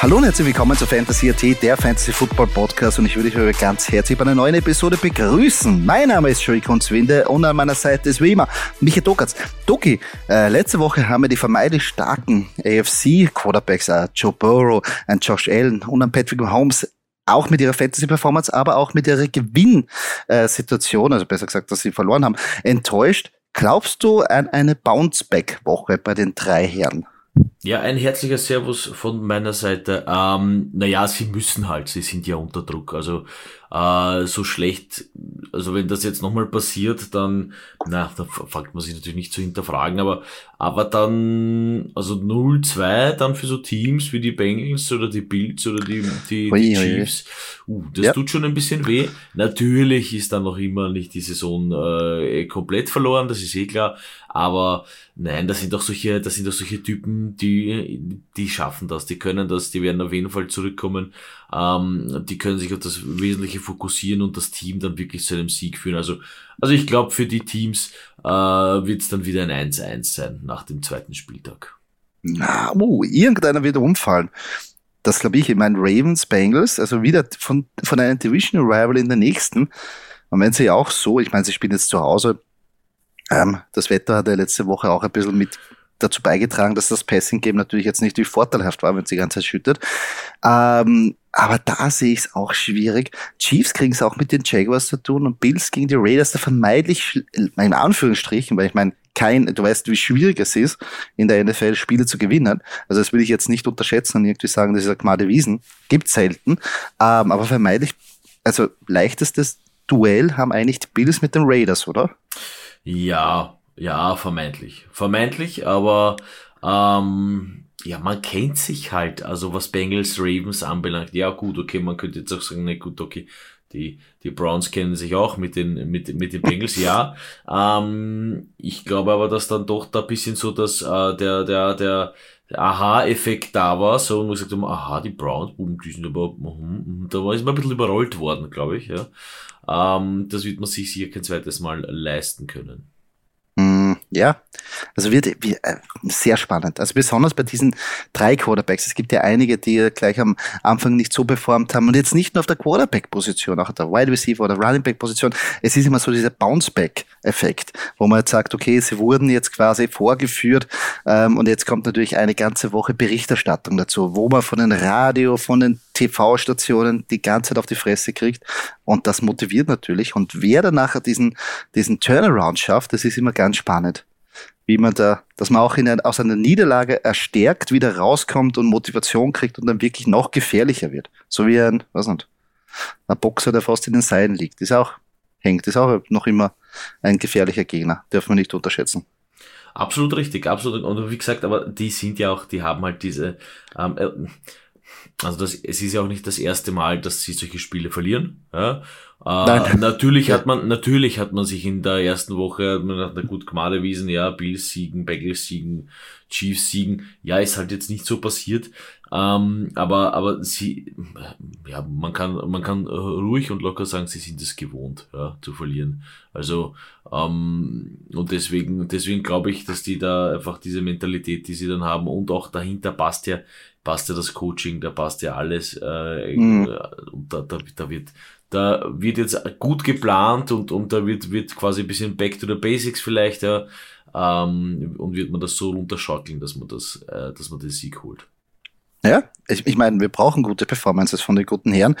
Hallo und herzlich willkommen zu Fantasy AT, der Fantasy Football Podcast und ich würde euch ganz herzlich bei einer neuen Episode begrüßen. Mein Name ist Joey Kunzwinde und an meiner Seite ist wie immer Michael Dokatz. Doki, äh, letzte Woche haben wir die vermeintlich starken AFC Quarterbacks, äh, Joe Burrow und Josh Allen und an Patrick Mahomes auch mit ihrer Fantasy-Performance, aber auch mit ihrer Gewinnsituation, also besser gesagt, dass sie verloren haben, enttäuscht. Glaubst du an eine Bounce-Back-Woche bei den drei Herren? Ja, ein herzlicher Servus von meiner Seite. Ähm, naja, sie müssen halt, sie sind ja unter Druck. Also äh, so schlecht, also wenn das jetzt nochmal passiert, dann, na, da fängt man sich natürlich nicht zu hinterfragen, aber, aber dann, also 0-2 dann für so Teams wie die Bengals oder die Bills oder die, die, die Chiefs, uh, das ja. tut schon ein bisschen weh. Natürlich ist dann noch immer nicht die Saison äh, komplett verloren, das ist eh klar, aber nein, das sind doch solche, das sind doch solche Typen, die, die schaffen das, die können das, die werden auf jeden Fall zurückkommen, ähm, die können sich auf das Wesentliche fokussieren und das Team dann wirklich zu einem Sieg führen. Also, also ich glaube, für die Teams äh, wird es dann wieder ein 1-1 sein nach dem zweiten Spieltag. Na, uh, irgendeiner wird umfallen. Das glaube ich, ich meine Ravens, Bengals, also wieder von, von einem Division Rival in der nächsten. Und wenn sie auch so, ich meine, sie spielen jetzt zu Hause, ähm, das Wetter hat ja letzte Woche auch ein bisschen mit dazu beigetragen, dass das Passing-Game natürlich jetzt nicht wie vorteilhaft war, wenn es die ganze Zeit schüttet. Ähm, aber da sehe ich es auch schwierig. Chiefs kriegen es auch mit den Jaguars zu tun und Bills gegen die Raiders da vermeidlich, in Anführungsstrichen, weil ich meine, kein, du weißt, wie schwierig es ist, in der NFL Spiele zu gewinnen. Also das will ich jetzt nicht unterschätzen und irgendwie sagen, das ist eine Gmade Wiesen. Gibt selten. Ähm, aber vermeidlich, also leichtestes Duell haben eigentlich die Bills mit den Raiders, oder? Ja, ja, vermeintlich. Vermeintlich, aber ähm, ja, man kennt sich halt, also was Bengals Ravens anbelangt. Ja, gut, okay, man könnte jetzt auch sagen, ne, gut, okay, die, die Browns kennen sich auch mit den, mit, mit den Bengals, ja. Ähm, ich glaube aber, dass dann doch da bisschen so, dass äh, der, der, der, der Aha-Effekt da war, so, und wir gesagt haben, aha, die Browns, die sind aber, uh, da war es mal ein bisschen überrollt worden, glaube ich, ja. Ähm, das wird man sich sicher kein zweites Mal leisten können. Ja, also wird, wird äh, sehr spannend. Also besonders bei diesen drei Quarterbacks. Es gibt ja einige, die gleich am Anfang nicht so performt haben und jetzt nicht nur auf der Quarterback-Position, auch auf der Wide Receiver oder Running Back-Position. Es ist immer so dieser Bounce-Back-Effekt, wo man jetzt sagt, okay, sie wurden jetzt quasi vorgeführt ähm, und jetzt kommt natürlich eine ganze Woche Berichterstattung dazu, wo man von den Radio, von den TV-Stationen die ganze Zeit auf die Fresse kriegt und das motiviert natürlich. Und wer dann nachher diesen, diesen Turnaround schafft, das ist immer ganz spannend. Wie man da, dass man auch in ein, aus einer Niederlage erstärkt wieder rauskommt und Motivation kriegt und dann wirklich noch gefährlicher wird. So wie ein, was nicht, ein Boxer, der fast in den Seilen liegt. Ist auch, hängt, ist auch noch immer ein gefährlicher Gegner. Darf man nicht unterschätzen. Absolut richtig, absolut. Und wie gesagt, aber die sind ja auch, die haben halt diese, ähm, äh, also das, es ist ja auch nicht das erste Mal, dass sie solche Spiele verlieren. Ja? Äh, natürlich hat man, natürlich hat man sich in der ersten Woche, man hat gut Gmade wiesen, ja, Bills siegen, Bengals siegen, Chiefs siegen. Ja, ist halt jetzt nicht so passiert. Ähm, aber, aber sie, ja, man kann, man kann ruhig und locker sagen, sie sind es gewohnt, ja, zu verlieren. Also, ähm, und deswegen, deswegen glaube ich, dass die da einfach diese Mentalität, die sie dann haben und auch dahinter passt ja, passt ja das Coaching, da passt ja alles, äh, mhm. und da, da, da wird, da wird jetzt gut geplant und, und da wird, wird quasi ein bisschen back to the basics vielleicht, ja, ähm, und wird man das so runterschaukeln, dass man das, äh, dass man den Sieg holt. Ja, ich, ich meine, wir brauchen gute Performances von den guten Herren.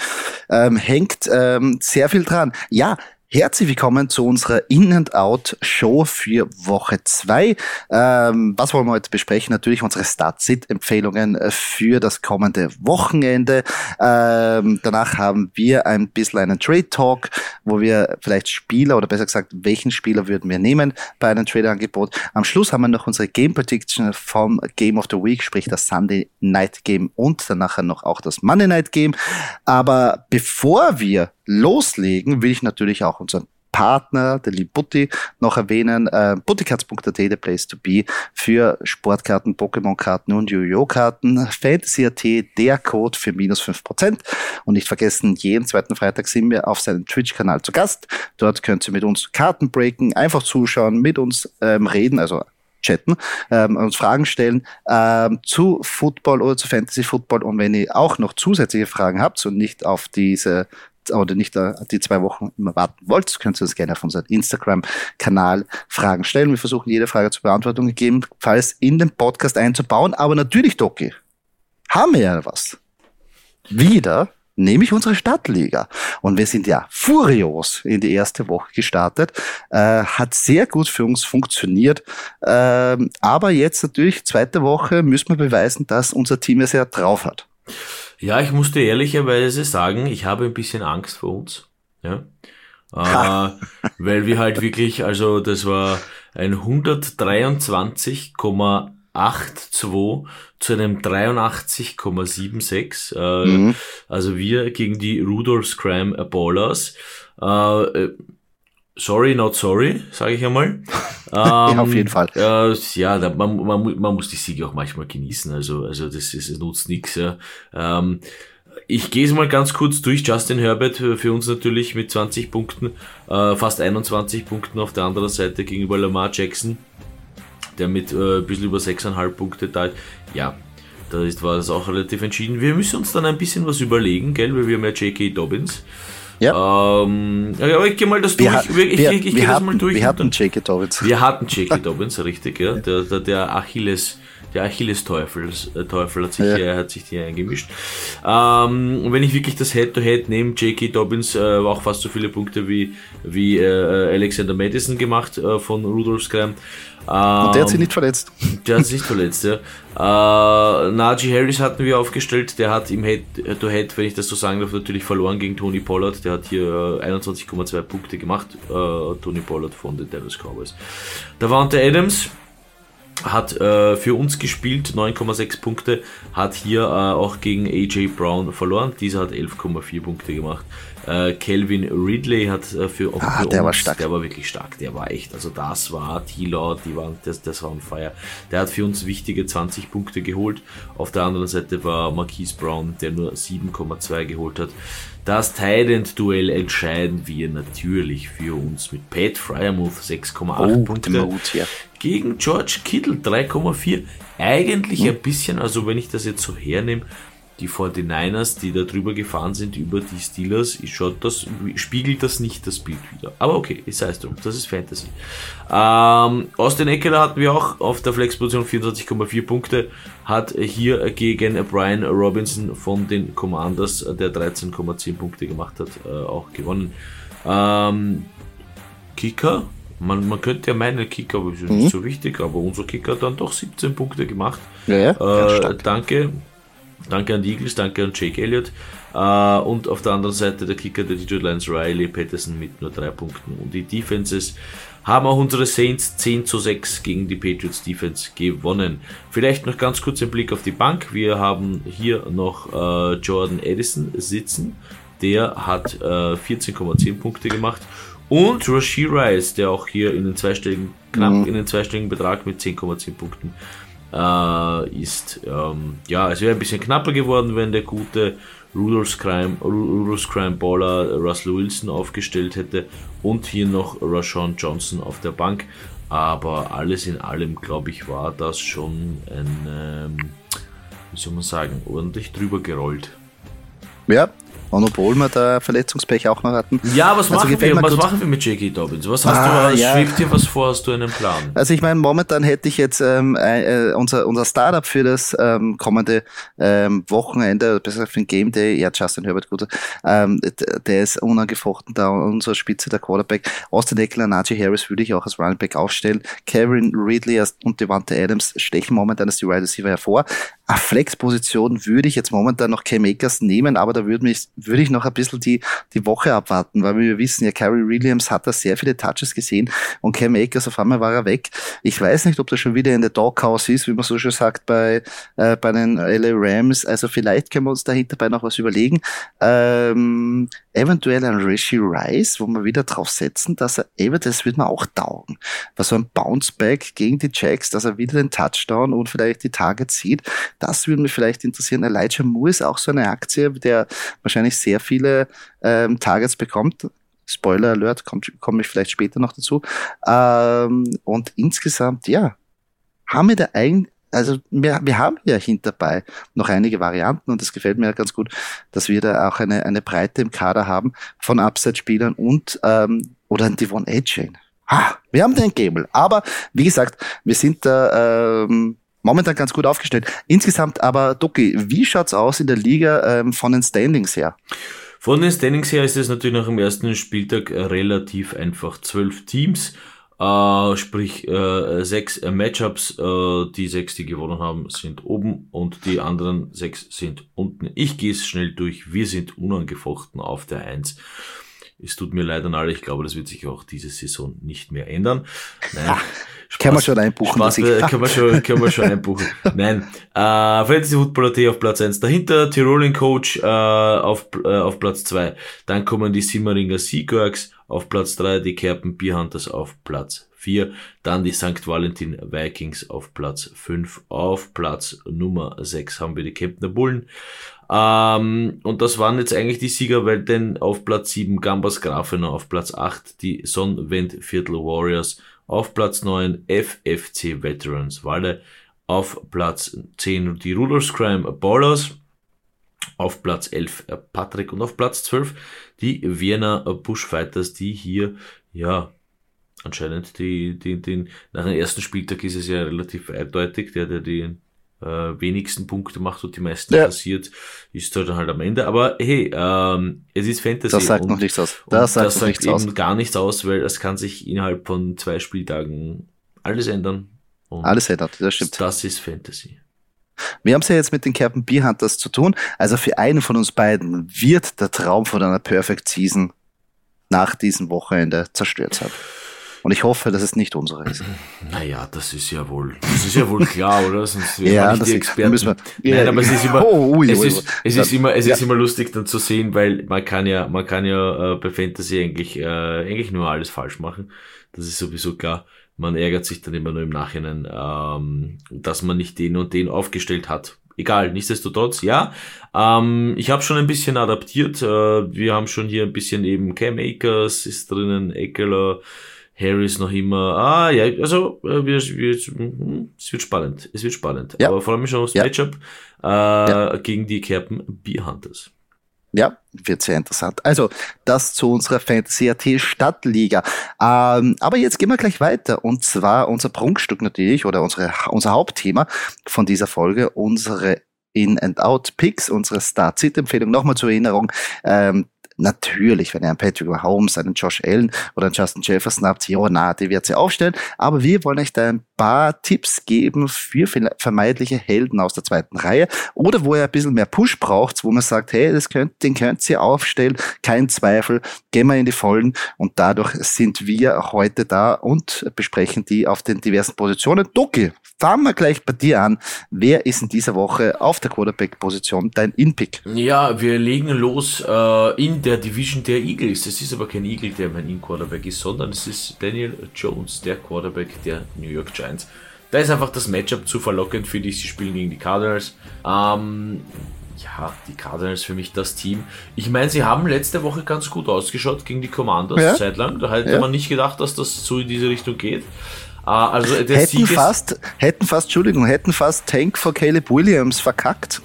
Ähm, hängt ähm, sehr viel dran. Ja, Herzlich willkommen zu unserer In-and-Out-Show für Woche zwei. Ähm, was wollen wir heute besprechen? Natürlich unsere Start-Sit-Empfehlungen äh, für das kommende Wochenende. Ähm, danach haben wir ein bisschen einen Trade-Talk, wo wir vielleicht Spieler oder besser gesagt, welchen Spieler würden wir nehmen bei einem Trade-Angebot. Am Schluss haben wir noch unsere Game-Prediction vom Game of the Week, sprich das Sunday Night Game und danach noch auch das Monday Night Game. Aber bevor wir loslegen, will ich natürlich auch unseren Partner, der liebe Butti, noch erwähnen. Äh, Butticards.at, the place to be für Sportkarten, Pokémon-Karten und Yu-Gi-Oh!-Karten. Fantasy.at, der Code für minus fünf Prozent. Und nicht vergessen, jeden zweiten Freitag sind wir auf seinem Twitch-Kanal zu Gast. Dort könnt ihr mit uns Karten breaken, einfach zuschauen, mit uns ähm, reden, also chatten, ähm, uns Fragen stellen ähm, zu Football oder zu Fantasy Football. Und wenn ihr auch noch zusätzliche Fragen habt und nicht auf diese oder nicht äh, die zwei Wochen immer warten wollt, könnt ihr uns gerne auf unserem Instagram-Kanal Fragen stellen. Wir versuchen jede Frage zur Beantwortung gegebenenfalls in den Podcast einzubauen. Aber natürlich, Doki, haben wir ja was. Wieder nämlich unsere Stadtliga. Und wir sind ja furios in die erste Woche gestartet. Äh, hat sehr gut für uns funktioniert. Äh, aber jetzt natürlich, zweite Woche, müssen wir beweisen, dass unser Team es ja drauf hat. Ja, ich muss dir ehrlicherweise sagen, ich habe ein bisschen Angst vor uns. Ja. Äh, weil wir halt wirklich, also das war ein 123,82 zu einem 83,76. Äh, mhm. Also wir gegen die Rudolph's Crime Ballers. Äh, äh, sorry, not sorry, sage ich einmal. ja, auf jeden Fall. Äh, ja, man, man, man muss die Siege auch manchmal genießen. Also, also das, ist, es nutzt nichts. Ja. Ähm, ich gehe es mal ganz kurz durch. Justin Herbert für uns natürlich mit 20 Punkten, äh, fast 21 Punkten auf der anderen Seite gegenüber Lamar Jackson, der mit äh, ein bisschen über 6,5 Punkte teilt. Ja, da ist, war das auch relativ entschieden. Wir müssen uns dann ein bisschen was überlegen, gell, weil wir haben ja J.K. Dobbins. Ja. Ähm, ja, ich gehe mal das durch. Wir, ich, ich, ich gehe das mal durch. Wir hatten J.K. Dobbins. Wir hatten J.K. Dobbins, richtig, ja. Der, der, der Achilles, der Achilles-Teufel äh, Teufel hat sich, ja. hier, hat sich hier eingemischt. Ähm, und wenn ich wirklich das Head-to-Head -Head nehme, J.K. Dobbins äh, auch fast so viele Punkte wie, wie äh, Alexander Madison gemacht äh, von Rudolf Scram. Und der hat sich ähm, nicht verletzt. Der hat sich nicht verletzt, ja. Äh, Najee Harris hatten wir aufgestellt, der hat im Head-to-Head, wenn ich das so sagen darf, natürlich verloren gegen Tony Pollard. Der hat hier äh, 21,2 Punkte gemacht, äh, Tony Pollard von den Dallas Cowboys. Da war unter Adams, hat äh, für uns gespielt, 9,6 Punkte, hat hier äh, auch gegen AJ Brown verloren. Dieser hat 11,4 Punkte gemacht. Äh, Calvin Ridley hat äh, für, ah, für der uns, war stark. der war wirklich stark, der war echt, also das war T-Law, die waren, das, das war on fire. Der hat für uns wichtige 20 Punkte geholt. Auf der anderen Seite war Marquise Brown, der nur 7,2 geholt hat. Das Tident-Duell entscheiden wir natürlich für uns mit Pat Fryermuth 6,8 oh, Punkte Mut, ja. gegen George Kittle 3,4. Eigentlich hm. ein bisschen, also wenn ich das jetzt so hernehme, die 49ers, die da drüber gefahren sind über die Steelers, schaut das, spiegelt das nicht das Bild wieder. Aber okay, es heißt drum, das ist Fantasy. Ähm, Austin Eckler hatten wir auch auf der Flexposition 24,4 Punkte, hat hier gegen Brian Robinson von den Commanders, der 13,10 Punkte gemacht hat, äh, auch gewonnen. Ähm, Kicker, man, man könnte ja meinen, Kicker ist mhm. nicht so wichtig, aber unser Kicker hat dann doch 17 Punkte gemacht. Ja, ja, äh, danke, Danke an die Eagles, danke an Jake Elliott. Äh, und auf der anderen Seite der Kicker der Detroit Lions Riley Patterson mit nur drei Punkten. Und die Defenses haben auch unsere Saints 10 zu 6 gegen die Patriots Defense gewonnen. Vielleicht noch ganz kurz ein Blick auf die Bank. Wir haben hier noch äh, Jordan Edison sitzen. Der hat äh, 14,10 Punkte gemacht. Und Rashi Rice, der auch hier in den zweistelligen, knapp mhm. in den zweistelligen Betrag mit 10,10 Punkten äh, ist. Ähm, ja, es wäre ein bisschen knapper geworden, wenn der gute Rudolph's Crime, Rudolph's Crime Baller Russell Wilson aufgestellt hätte und hier noch Rashawn Johnson auf der Bank. Aber alles in allem, glaube ich, war das schon ein, ähm, wie soll man sagen, ordentlich drüber gerollt. Ja, Monopol wir da Verletzungspech auch noch hatten. Ja, was, also machen, wir, was machen wir mit J.K. Dobbins? Was hast ah, du, ja. schwebt dir was vor? Hast du einen Plan? Also ich meine, momentan hätte ich jetzt ähm, äh, unser, unser Startup für das ähm, kommende ähm, Wochenende, besser für den Game Day, ja, Justin Herbert, gut, ähm, der ist unangefochten da, unsere Spitze, der Quarterback. Austin Eckler, Najee Harris würde ich auch als Running Back aufstellen. Kevin Ridley und Devante Adams stechen momentan als die Wide Receiver hervor. Eine Flex-Position würde ich jetzt momentan noch Cam Akers nehmen, aber da würde mich würde ich noch ein bisschen die, die Woche abwarten, weil wir wissen ja, Carrie Williams hat da sehr viele Touches gesehen und Cam Akers auf einmal war er weg. Ich weiß nicht, ob das schon wieder in der Doghouse ist, wie man so schön sagt bei, äh, bei den LA Rams. Also vielleicht können wir uns dahinter bei noch was überlegen. Ähm, eventuell ein Rishi Rice, wo wir wieder drauf setzen, dass er eben, das wird mir auch taugen. Weil so ein Bounceback gegen die Jacks, dass er wieder den Touchdown und vielleicht die Targets sieht, das würde mich vielleicht interessieren. Elijah Moore ist auch so eine Aktie, der wahrscheinlich sehr viele ähm, Targets bekommt. Spoiler Alert, komme komm ich vielleicht später noch dazu. Ähm, und insgesamt, ja, haben wir da eigentlich also wir, wir haben ja hinterbei noch einige Varianten und es gefällt mir ganz gut, dass wir da auch eine, eine Breite im Kader haben von Upside-Spielern und ähm, oder ein Devon A-Chain. Ah, wir haben den Gable. Aber wie gesagt, wir sind da ähm, momentan ganz gut aufgestellt. Insgesamt aber, Doki, wie schaut's aus in der Liga ähm, von den Standings her? Von den Standings her ist es natürlich nach dem ersten Spieltag relativ einfach. Zwölf Teams, äh, sprich äh, sechs äh, Matchups. Äh, die sechs, die gewonnen haben, sind oben und die anderen sechs sind unten. Ich gehe es schnell durch. Wir sind unangefochten auf der Eins. Es tut mir leid an alle, ich glaube, das wird sich auch diese Saison nicht mehr ändern. Nein. Spaß, können wir schon einbuchen. Spaß, können, wir schon, können wir schon einbuchen. Nein. Äh, Fantasy Footballer.at auf Platz 1. Dahinter Tirolin Coach äh, auf, äh, auf Platz 2. Dann kommen die Simmeringer Seagurks auf Platz 3, die Kerpen Bierhunters auf Platz 4, dann die St. Valentin Vikings auf Platz 5, auf Platz Nummer 6 haben wir die Kempner Bullen, ähm, und das waren jetzt eigentlich die Sieger, weil denn auf Platz 7 Gambas Grafenau, auf Platz 8 die Sonnenwend Viertel Warriors, auf Platz 9 FFC Veterans Walle, auf Platz 10 die Rulers Crime Ballers, auf Platz 11 Patrick und auf Platz 12 die Vienna Bushfighters, die hier, ja, anscheinend die, die, den, nach dem ersten Spieltag ist es ja relativ eindeutig, der, der die äh, wenigsten Punkte macht und die meisten ja. kassiert, ist halt dann halt am Ende. Aber hey, ähm, es ist Fantasy. Das sagt und, noch nichts aus. Das sagt, das sagt nichts eben aus. gar nichts aus, weil es kann sich innerhalb von zwei Spieltagen alles ändern. alles ändert, das stimmt. Das ist Fantasy. Wir haben es ja jetzt mit den Captain Beer Hunters zu tun. Also für einen von uns beiden wird der Traum von einer Perfect Season nach diesem Wochenende zerstört sein. Und ich hoffe, dass es nicht unsere ist. Naja, das ist ja wohl, das ist ja wohl klar, oder? Sonst wären ja, wir nicht die Experten. Müssen wir, Nein, aber es ist immer, oh, ui, es, ist, es ist immer, es ja. ist immer lustig dann zu sehen, weil man kann ja, man kann ja äh, bei Fantasy eigentlich, äh, eigentlich nur alles falsch machen. Das ist sowieso klar. Man ärgert sich dann immer nur im Nachhinein, ähm, dass man nicht den und den aufgestellt hat. Egal, nichtsdestotrotz, ja. Ähm, ich habe schon ein bisschen adaptiert. Äh, wir haben schon hier ein bisschen eben Cam Akers ist drinnen, Eckler, Harris noch immer, ah ja, also äh, wir, wir, hm, es wird spannend, es wird spannend. Ja. Aber vor allem schon aufs ja. Matchup äh, ja. gegen die Kerpen Beer Hunters. Ja, wird sehr interessant. Also, das zu unserer Fantasy AT Stadtliga. Ähm, aber jetzt gehen wir gleich weiter. Und zwar unser Prunkstück natürlich oder unsere, unser Hauptthema von dieser Folge, unsere In-and-Out-Picks, unsere Start-Sit-Empfehlung. Nochmal zur Erinnerung, ähm, Natürlich, wenn er einen Patrick Mahomes, einen Josh Allen oder einen Justin Jefferson habt, ja, na, die wird sie aufstellen. Aber wir wollen euch da ein paar Tipps geben für vermeidliche Helden aus der zweiten Reihe oder wo ihr ein bisschen mehr Push braucht, wo man sagt, hey, das könnt, den könnt ihr aufstellen, kein Zweifel, gehen wir in die Vollen und dadurch sind wir heute da und besprechen die auf den diversen Positionen. Doki, fangen wir gleich bei dir an. Wer ist in dieser Woche auf der Quarterback-Position dein In-Pick? Ja, wir legen los äh, in der Division der Eagles. Es ist aber kein Eagle, der mein In-Quarterback ist, sondern es ist Daniel Jones, der Quarterback der New York Giants. Da ist einfach das Matchup zu verlockend für die. Sie spielen gegen die Cardinals. Ähm, ja, die Cardinals für mich das Team. Ich meine, sie haben letzte Woche ganz gut ausgeschaut gegen die Commanders, ja. zeitlang. Da hätte ja. man nicht gedacht, dass das so in diese Richtung geht. Ah, also der hätten Sieg fast, hätten fast, Entschuldigung, hätten fast Tank vor Caleb Williams verkackt,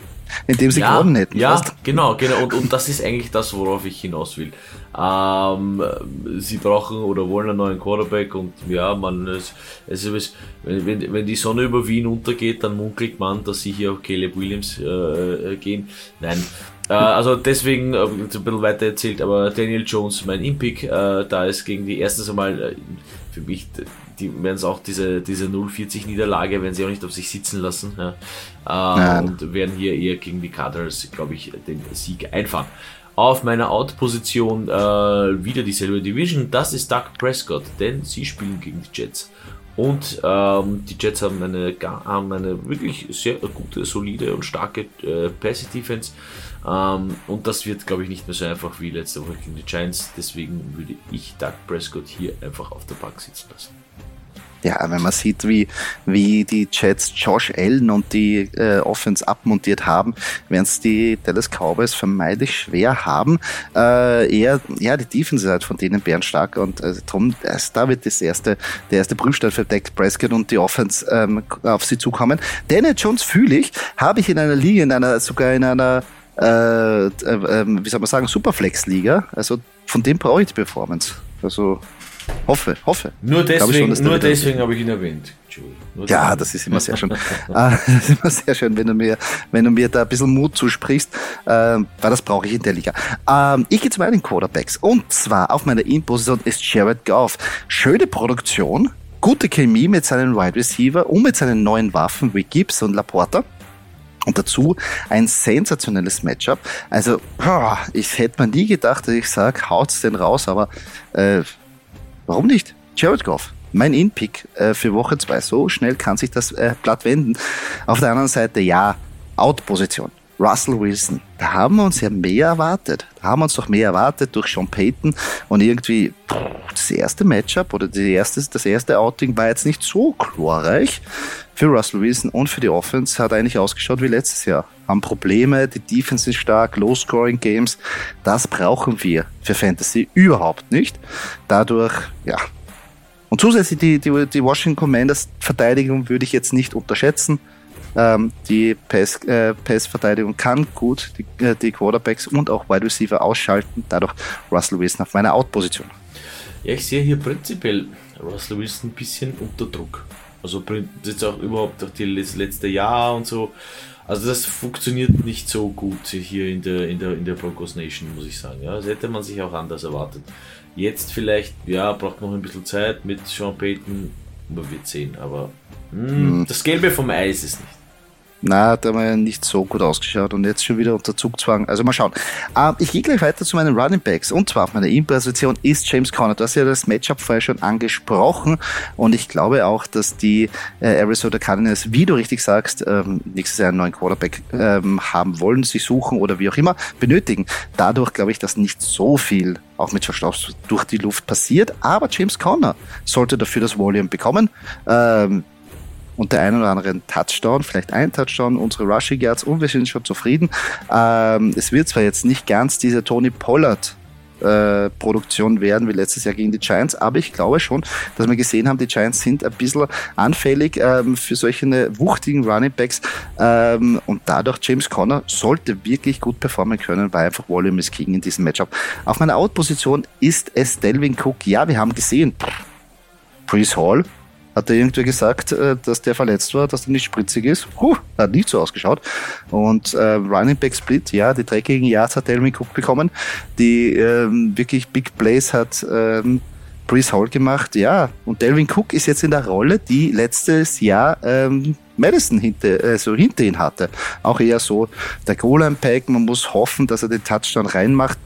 indem sie ja, gewonnen hätten. Ja, fast. genau, genau. Und, und das ist eigentlich das, worauf ich hinaus will. Ähm, sie brauchen oder wollen einen neuen Quarterback und ja, man, es, es ist, wenn, wenn, wenn die Sonne über Wien untergeht, dann munkelt man, dass sie hier auf Caleb Williams äh, äh gehen. Nein, äh, also deswegen, äh, ein bisschen weiter erzählt, aber Daniel Jones, mein Impick, da ist gegen die erstens einmal für mich die werden es auch diese, diese 040 Niederlage, werden sie auch nicht auf sich sitzen lassen. Ja. Äh, und werden hier eher gegen die Cardinals, glaube ich, den Sieg einfahren. Auf meiner Out-Position äh, wieder dieselbe Division, das ist Doug Prescott, denn sie spielen gegen die Jets. Und ähm, die Jets haben eine, haben eine wirklich sehr gute, solide und starke äh, Passive-Defense. Ähm, und das wird, glaube ich, nicht mehr so einfach wie letzte Woche gegen die Giants. Deswegen würde ich Doug Prescott hier einfach auf der Bank sitzen lassen. Ja, wenn man sieht, wie, wie die Jets Josh Allen und die äh, Offense abmontiert haben, werden es die Dallas Cowboys vermeintlich schwer haben. Äh, eher, ja, die Defense ist halt von denen bärenstark und äh, drum, also da wird das erste, der erste Prüfstein für Dak Prescott und die Offense ähm, auf sie zukommen. Daniel Jones fühle ich, habe ich in einer Liga, in einer, sogar in einer äh, äh, wie soll man sagen, Superflex-Liga. Also von dem brauche ich die Performance. Also Hoffe, hoffe. Nur deswegen, schon, nur deswegen habe ich ihn erwähnt. Ja, das ist immer sehr schön. ah, das ist immer sehr schön, wenn du mir, wenn du mir da ein bisschen Mut zusprichst, ähm, weil das brauche ich in der Liga. Ähm, ich gehe zu meinen Quarterbacks und zwar auf meiner In-Position ist Jared Goff. Schöne Produktion, gute Chemie mit seinen Wide Receiver und mit seinen neuen Waffen wie Gibbs und Laporta. Und dazu ein sensationelles Matchup. Also, ich hätte mir nie gedacht, dass ich sage, haut's den raus, aber äh, Warum nicht? Jared Goff, mein In-Pick äh, für Woche 2. So schnell kann sich das äh, Blatt wenden. Auf der anderen Seite, ja, Out-Position. Russell Wilson, da haben wir uns ja mehr erwartet. Da haben wir uns doch mehr erwartet durch Sean Payton und irgendwie das erste Matchup oder die erste, das erste Outing war jetzt nicht so glorreich für Russell Wilson und für die Offense. Hat eigentlich ausgeschaut wie letztes Jahr. Haben Probleme, die Defense ist stark, Low-Scoring-Games. Das brauchen wir für Fantasy überhaupt nicht. Dadurch, ja. Und zusätzlich die, die, die Washington Commanders Verteidigung würde ich jetzt nicht unterschätzen. Ähm, die Pass, äh, Pass-Verteidigung kann gut die, äh, die Quarterbacks und auch Wide Receiver ausschalten. Dadurch Russell Wilson auf meiner Out-Position. Ja, ich sehe hier prinzipiell Russell Wilson ein bisschen unter Druck. Also jetzt auch überhaupt durch das letzte Jahr und so. Also das funktioniert nicht so gut hier in der, in der, in der Broncos Nation, muss ich sagen. Ja, das hätte man sich auch anders erwartet. Jetzt vielleicht, ja, braucht noch ein bisschen Zeit mit Sean Payton, man wird sehen, aber mh, hm, das Gelbe vom Eis ist nicht. Na, da haben wir nicht so gut ausgeschaut und jetzt schon wieder unter Zugzwang. Also mal schauen. Ähm, ich gehe gleich weiter zu meinen Running Backs und zwar auf meiner In-Position ist James Conner. Du hast ja das Matchup vorher schon angesprochen und ich glaube auch, dass die äh, Arizona Cardinals, wie du richtig sagst, ähm, nächstes Jahr einen neuen Quarterback ähm, haben wollen, sich suchen oder wie auch immer benötigen. Dadurch glaube ich, dass nicht so viel auch mit Verstaus durch die Luft passiert, aber James Conner sollte dafür das Volume bekommen. Ähm, und der einen oder anderen Touchdown, vielleicht ein Touchdown, unsere Rushing Yards und wir sind schon zufrieden. Ähm, es wird zwar jetzt nicht ganz diese Tony Pollard äh, Produktion werden wie letztes Jahr gegen die Giants, aber ich glaube schon, dass wir gesehen haben, die Giants sind ein bisschen anfällig ähm, für solche wuchtigen Running Backs ähm, und dadurch James Conner sollte wirklich gut performen können, weil einfach Volume ist King in diesem Matchup. Auf meiner Out-Position ist es Delvin Cook. Ja, wir haben gesehen, Brees Hall hat er irgendwie gesagt, äh, dass der verletzt war, dass er nicht spritzig ist. Huh, hat nicht so ausgeschaut. Und äh, Running Back Split, ja, die dreckigen Yards hat Delvin Cook bekommen. Die ähm, wirklich Big Plays hat ähm, Brees Hall gemacht, ja. Und Delvin Cook ist jetzt in der Rolle, die letztes Jahr ähm, Madison hinter, äh, so hinter ihn hatte. Auch eher so der Goal-Line-Pack, man muss hoffen, dass er den Touchdown reinmacht.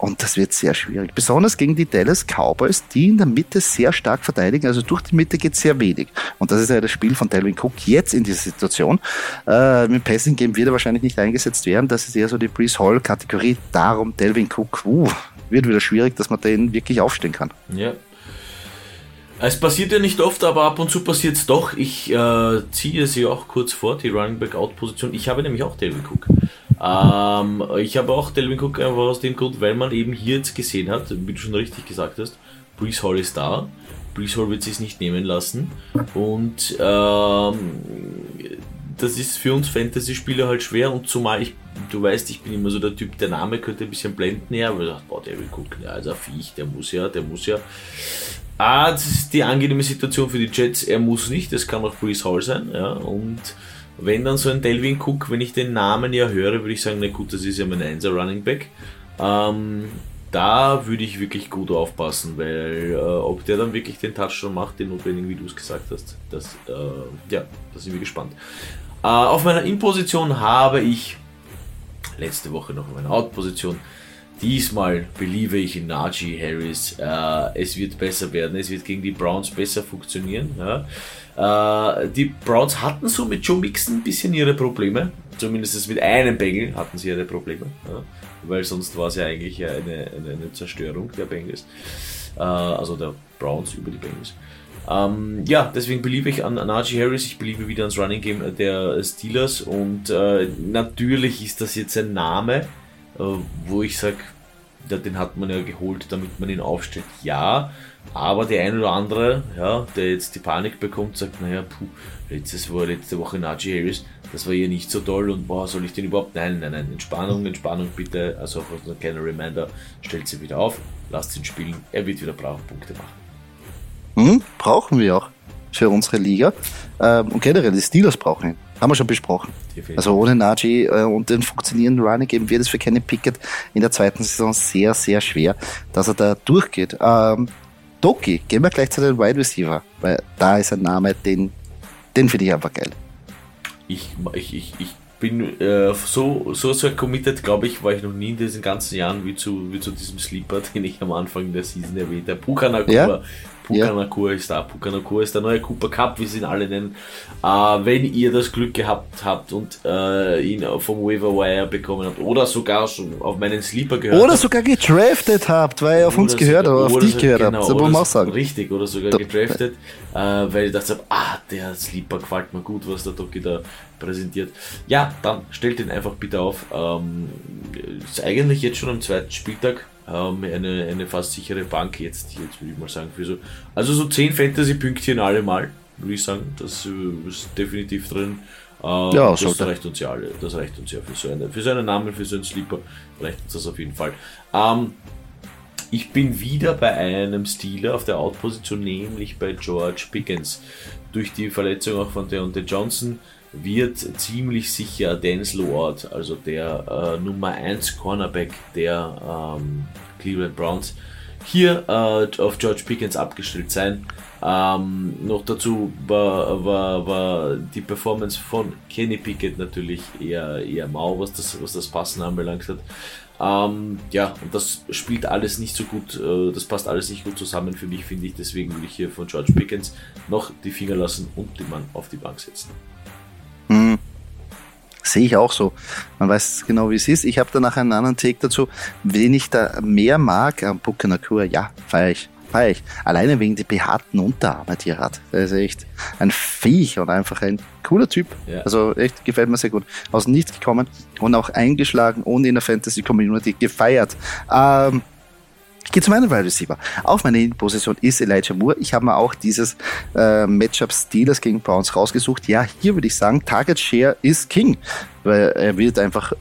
Und das wird sehr schwierig. Besonders gegen die Dallas Cowboys, die in der Mitte sehr stark verteidigen. Also durch die Mitte geht sehr wenig. Und das ist ja das Spiel von Delvin Cook jetzt in dieser Situation. Äh, mit Passing Game wird er wahrscheinlich nicht eingesetzt werden. Das ist eher so die Breeze Hall Kategorie. Darum Delvin Cook, uh, wird wieder schwierig, dass man den wirklich aufstehen kann. Ja. Es passiert ja nicht oft, aber ab und zu passiert es doch. Ich äh, ziehe sie auch kurz vor, die Running Back Out Position. Ich habe nämlich auch Delvin Cook. Ähm, ich habe auch Delvin Cook einfach aus dem Grund, weil man eben hier jetzt gesehen hat, wie du schon richtig gesagt hast, Brees Hall ist da. Brees Hall wird sich nicht nehmen lassen. Und ähm, das ist für uns Fantasy-Spieler halt schwer und zumal ich, du weißt, ich bin immer so der Typ, der Name könnte ein bisschen blenden, ja, aber ich dachte, boah, Delvin Cook, ja, also Viech, der muss ja, der muss ja. Ah, das ist die angenehme Situation für die Jets, er muss nicht, das kann auch Brees Hall sein, ja, und wenn dann so ein Delvin Cook, wenn ich den Namen ja höre, würde ich sagen, na gut, das ist ja mein 1 Running Back. Ähm, da würde ich wirklich gut aufpassen, weil äh, ob der dann wirklich den Touchdown macht, den notwendigen, wie du es gesagt hast, das, äh, ja, da sind wir gespannt. Äh, auf meiner In-Position habe ich letzte Woche noch in meiner Out-Position. Diesmal beliebe ich in Najee Harris. Äh, es wird besser werden. Es wird gegen die Browns besser funktionieren. Ja. Äh, die Browns hatten so mit Joe Mixon ein bisschen ihre Probleme. Zumindest mit einem Bengel hatten sie ihre Probleme. Ja, weil sonst war es ja eigentlich eine, eine, eine Zerstörung der Bengals. Äh, also der Browns über die Bengals. Ähm, ja, deswegen beliebe ich an, an Najee Harris, ich beliebe wieder ans Running Game der Steelers und äh, natürlich ist das jetzt ein Name, wo ich sage, den hat man ja geholt, damit man ihn aufstellt. Ja, aber der ein oder andere, ja, der jetzt die Panik bekommt, sagt, naja, puh, letztes war letzte Woche Najee Harris, das war hier nicht so toll und boah, soll ich den überhaupt? Nein, nein, nein, Entspannung, Entspannung bitte, also auch ein kleiner Reminder, stellt sie wieder auf, lasst ihn spielen, er wird wieder brauchen, Punkte machen. Mhm, brauchen wir auch für unsere Liga. Ähm, und generell, die Steelers brauchen ihn. Haben wir schon besprochen. Also ohne Najee äh, und den funktionierenden Running Game wird es für Kenny Pickett in der zweiten Saison sehr, sehr schwer, dass er da durchgeht. Ähm, Doki, gehen wir gleich zu den Wide Receiver, weil da ist ein Name, den, den finde ich einfach geil. Ich, ich, ich, ich bin äh, so, so sehr committed, glaube ich, war ich noch nie in diesen ganzen Jahren wie zu, wie zu diesem Sleeper, den ich am Anfang der Season erwähnt habe. Puka Nakua. Ja? Pukanakua ist da. Pukanakua ist der neue Cooper Cup, wie sie ihn alle nennen. Äh, wenn ihr das Glück gehabt habt und äh, ihn vom Waiver Wire bekommen habt oder sogar schon auf meinen Sleeper gehört Oder habt, sogar gedraftet habt, weil er auf uns gehört oder auf dich gehört genau, habt. Das muss man auch sagen. Richtig, oder sogar gedraftet, äh, weil ich dachte, ah, der Sleeper gefällt mir gut, was der Doki da präsentiert. Ja, dann stellt ihn einfach bitte auf. Ähm, ist eigentlich jetzt schon am zweiten Spieltag ähm, eine, eine fast sichere Bank jetzt, jetzt würde ich mal sagen. Für so, also so 10 Fantasy-Pünktchen alle mal, würde ich sagen. Das äh, ist definitiv drin. Äh, ja, das reicht uns ja alle. Das reicht uns ja für so, eine, für so einen Namen, für so einen Sleeper, reicht uns das auf jeden Fall. Ähm, ich bin wieder bei einem Stealer auf der Out-Position, nämlich bei George Pickens. Durch die Verletzung auch von Deontay Johnson wird ziemlich sicher Dennis Lord, also der äh, Nummer 1 Cornerback der ähm, Cleveland Browns, hier äh, auf George Pickens abgestellt sein. Ähm, noch dazu war, war, war die Performance von Kenny Pickett natürlich eher, eher mau, was das, was das Passen anbelangt hat. Ähm, ja, und das spielt alles nicht so gut, äh, das passt alles nicht gut zusammen für mich, finde ich. Deswegen würde ich hier von George Pickens noch die Finger lassen und den Mann auf die Bank setzen. Sehe ich auch so. Man weiß genau, wie es ist. Ich habe danach einen anderen Take dazu. Wen ich da mehr mag am Bukanakur, ja, feiere ich. Feier ich. Alleine wegen der behaarten Unterarme, die er hat. Er ist echt ein Viech und einfach ein cooler Typ. Ja. Also echt gefällt mir sehr gut. Aus nichts gekommen und auch eingeschlagen und in der Fantasy Community gefeiert. Ähm, ich gehe zu meinem Wide Receiver. Auf meiner Position ist Elijah Moore. Ich habe mir auch dieses äh, Matchup Steelers gegen Browns rausgesucht. Ja, hier würde ich sagen, Target Share ist King, weil er wird einfach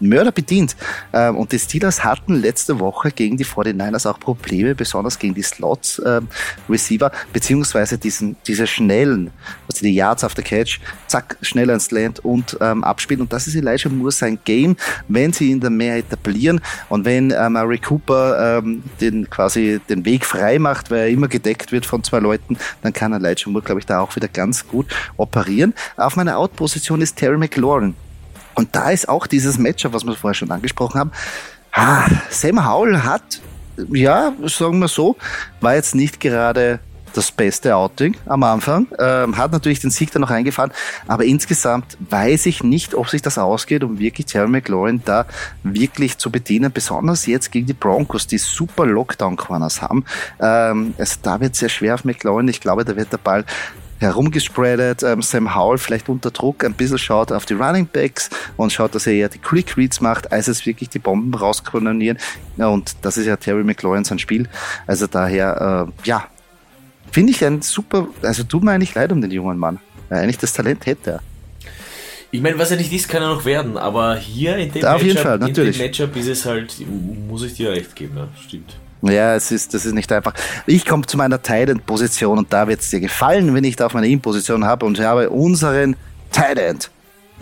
Mörder bedient. Ähm, und die Steelers hatten letzte Woche gegen die 49ers auch Probleme, besonders gegen die Slots-Receiver, ähm, beziehungsweise diesen, diese schnellen, also die Yards after Catch, zack, schnell ins Land und ähm, abspielen. Und das ist Elijah Moore sein Game, wenn sie ihn dann mehr etablieren und wenn ähm, Murray Cooper ähm, den quasi den Weg frei macht, weil er immer gedeckt wird von zwei Leuten, dann kann Elijah Moore, glaube ich, da auch wieder ganz gut operieren. Auf meiner Out-Position ist Terry McLaurin. Und da ist auch dieses Matchup, was wir vorher schon angesprochen haben. Ah, Sam Howell hat, ja, sagen wir so, war jetzt nicht gerade das beste Outing am Anfang. Ähm, hat natürlich den Sieg dann noch eingefahren, aber insgesamt weiß ich nicht, ob sich das ausgeht, um wirklich Terry McLaurin da wirklich zu bedienen, besonders jetzt gegen die Broncos, die super Lockdown-Corners haben. Ähm, also da wird es sehr schwer auf McLaurin. Ich glaube, da wird der Ball herumgespreadet. Ähm, Sam Howell vielleicht unter Druck ein bisschen schaut auf die Running Backs und schaut, dass er eher die Quick Reads macht, als es wirklich die Bomben rauskolonieren. Ja, und das ist ja Terry McLaurin sein Spiel. Also daher, äh, ja, finde ich ein super, also tut mir eigentlich leid um den jungen Mann. Weil eigentlich das Talent hätte er. Ich meine, was er nicht ist, kann er noch werden, aber hier in dem, Matchup, Fall, in dem Matchup ist es halt, muss ich dir recht geben, ja, stimmt. Ja, es ist, das ist nicht einfach. Ich komme zu meiner Tight-End-Position und da wird es dir gefallen, wenn ich da auf meiner In-Position habe und ich habe unseren Tight-End,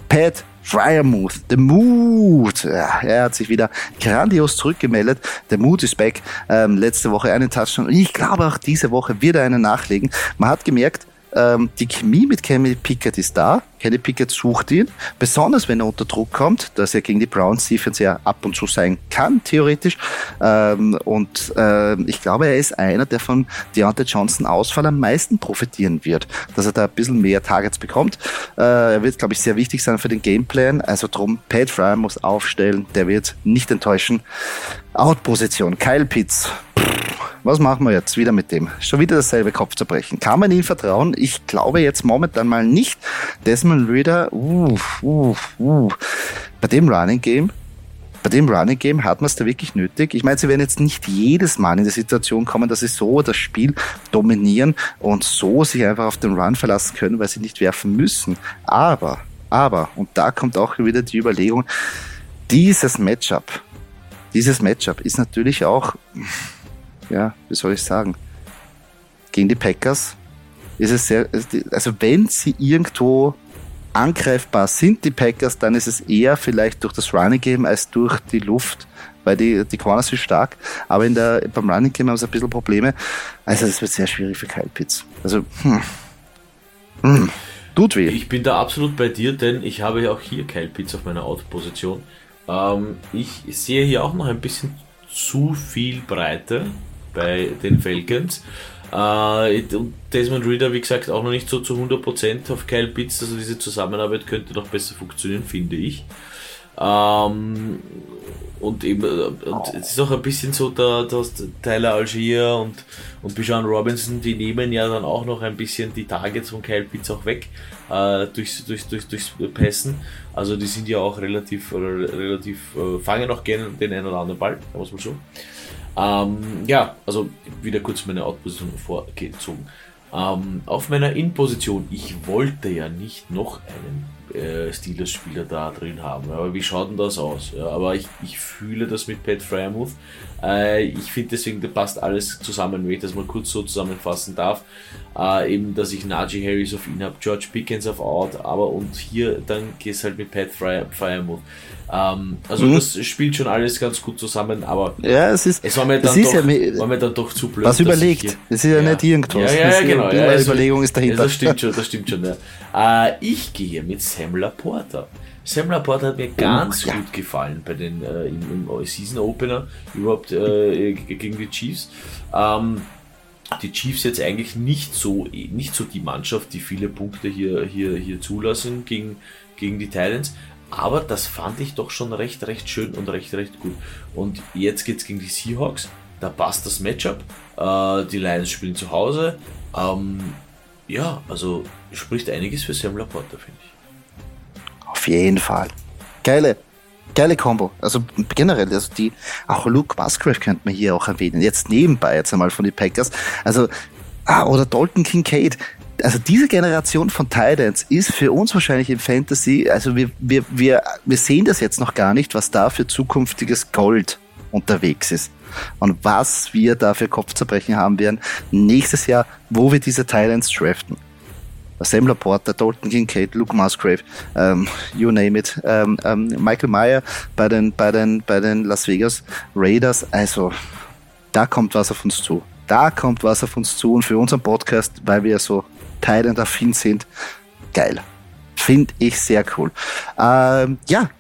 Pat Fryermuth, The Mood. Ja, er hat sich wieder grandios zurückgemeldet. Der Mood ist back. Ähm, letzte Woche einen Touchdown. Ich glaube auch diese Woche wird er einen nachlegen. Man hat gemerkt, ähm, die Chemie mit Kenny Pickett ist da. Kenny Pickett sucht ihn, besonders wenn er unter Druck kommt, dass er gegen die Browns Defense ja ab und zu sein kann, theoretisch. Ähm, und äh, ich glaube, er ist einer, der von Deontay Johnson Ausfall am meisten profitieren wird, dass er da ein bisschen mehr Targets bekommt. Äh, er wird, glaube ich, sehr wichtig sein für den Gameplan. Also drum, Pat Fryer muss aufstellen, der wird nicht enttäuschen. Out-Position, Pitts. was machen wir jetzt wieder mit dem? Schon wieder dasselbe Kopfzerbrechen. Kann man ihm vertrauen? Ich glaube jetzt momentan mal nicht. Desmond Reader, uh, uh, uh. bei dem Running Game bei dem Running Game hat man es da wirklich nötig. Ich meine, sie werden jetzt nicht jedes Mal in die Situation kommen, dass sie so das Spiel dominieren und so sich einfach auf den Run verlassen können, weil sie nicht werfen müssen. Aber, aber, und da kommt auch wieder die Überlegung, dieses Matchup, dieses Matchup ist natürlich auch, ja, wie soll ich sagen, gegen die Packers ist es sehr, also wenn sie irgendwo angreifbar sind die Packers, dann ist es eher vielleicht durch das Running Game als durch die Luft, weil die, die Corners sind stark. Aber in der, beim Running Game haben sie ein bisschen Probleme. Also es wird sehr schwierig für Kyle Pitts. Also, hm. Hm. Tut weh. Ich bin da absolut bei dir, denn ich habe ja auch hier Kyle Pitts auf meiner Out-Position. Ähm, ich sehe hier auch noch ein bisschen zu viel Breite bei den Falcons. Äh, und Desmond Reader, wie gesagt, auch noch nicht so zu 100% auf Kyle Pitts, also diese Zusammenarbeit könnte noch besser funktionieren, finde ich. Ähm, und eben, äh, und es ist auch ein bisschen so, da, dass Tyler Algier und, und Bijan Robinson, die nehmen ja dann auch noch ein bisschen die Targets von Kyle Pitts auch weg, äh, durchs, durchs, durchs, durchs Passen. Also die sind ja auch relativ, relativ, äh, fangen auch gerne den einen oder anderen Ball, muss man so. Ähm, ja, also wieder kurz meine Out-Position vorgezogen. Ähm, auf meiner In-Position, ich wollte ja nicht noch einen äh, Steelers-Spieler da drin haben. Aber wie schaut denn das aus? Ja, aber ich, ich fühle das mit Pat Fryermuth. Äh, ich finde deswegen, da passt alles zusammen, wenn ich das mal kurz so zusammenfassen darf. Äh, eben, dass ich Najee Harris auf ihn habe, George Pickens auf Out, aber und hier dann geht es halt mit Pat Fryermuth. Ähm, also mhm. das spielt schon alles ganz gut zusammen, aber ja, es, ist, es war mir dann, doch, ja, war mir dann doch zu blöd. Was überlegt? Hier, es ist ja, ja, nicht irgendwas. Ja, ja, ja genau. Ja, also, Überlegung ist dahinter. das stimmt schon, das stimmt schon. Ja. Äh, ich gehe mit Sam Laporta. Sam Laporta hat mir ganz oh, gut gefallen bei den äh, im, im Season Opener überhaupt äh, gegen die Chiefs. Ähm, die Chiefs jetzt eigentlich nicht so nicht so die Mannschaft, die viele Punkte hier hier hier zulassen gegen gegen die Titans, aber das fand ich doch schon recht, recht schön und recht, recht gut. Und jetzt geht es gegen die Seahawks. Da passt das Matchup. Äh, die Lions spielen zu Hause. Ähm, ja, also spricht einiges für Sam Laporta, finde ich. Auf jeden Fall. Geile, geile Combo. Also generell, also die, auch Luke Musgrave könnte man hier auch erwähnen. Jetzt nebenbei jetzt einmal von den Packers. Also, ah, oder Dalton Kincaid also diese Generation von Titans ist für uns wahrscheinlich im Fantasy, also wir, wir, wir, wir sehen das jetzt noch gar nicht, was da für zukünftiges Gold unterwegs ist. Und was wir da für Kopfzerbrechen haben werden nächstes Jahr, wo wir diese Titans draften. Sam Laporte, Dalton Kincaid, Luke Musgrave, ähm, you name it, ähm, ähm, Michael Meyer bei den, bei den, bei den Las Vegas Raiders, also da kommt was auf uns zu. Da kommt was auf uns zu und für unseren Podcast, weil wir so Thailand affin sind. Geil. Finde ich sehr cool. Ähm, ja,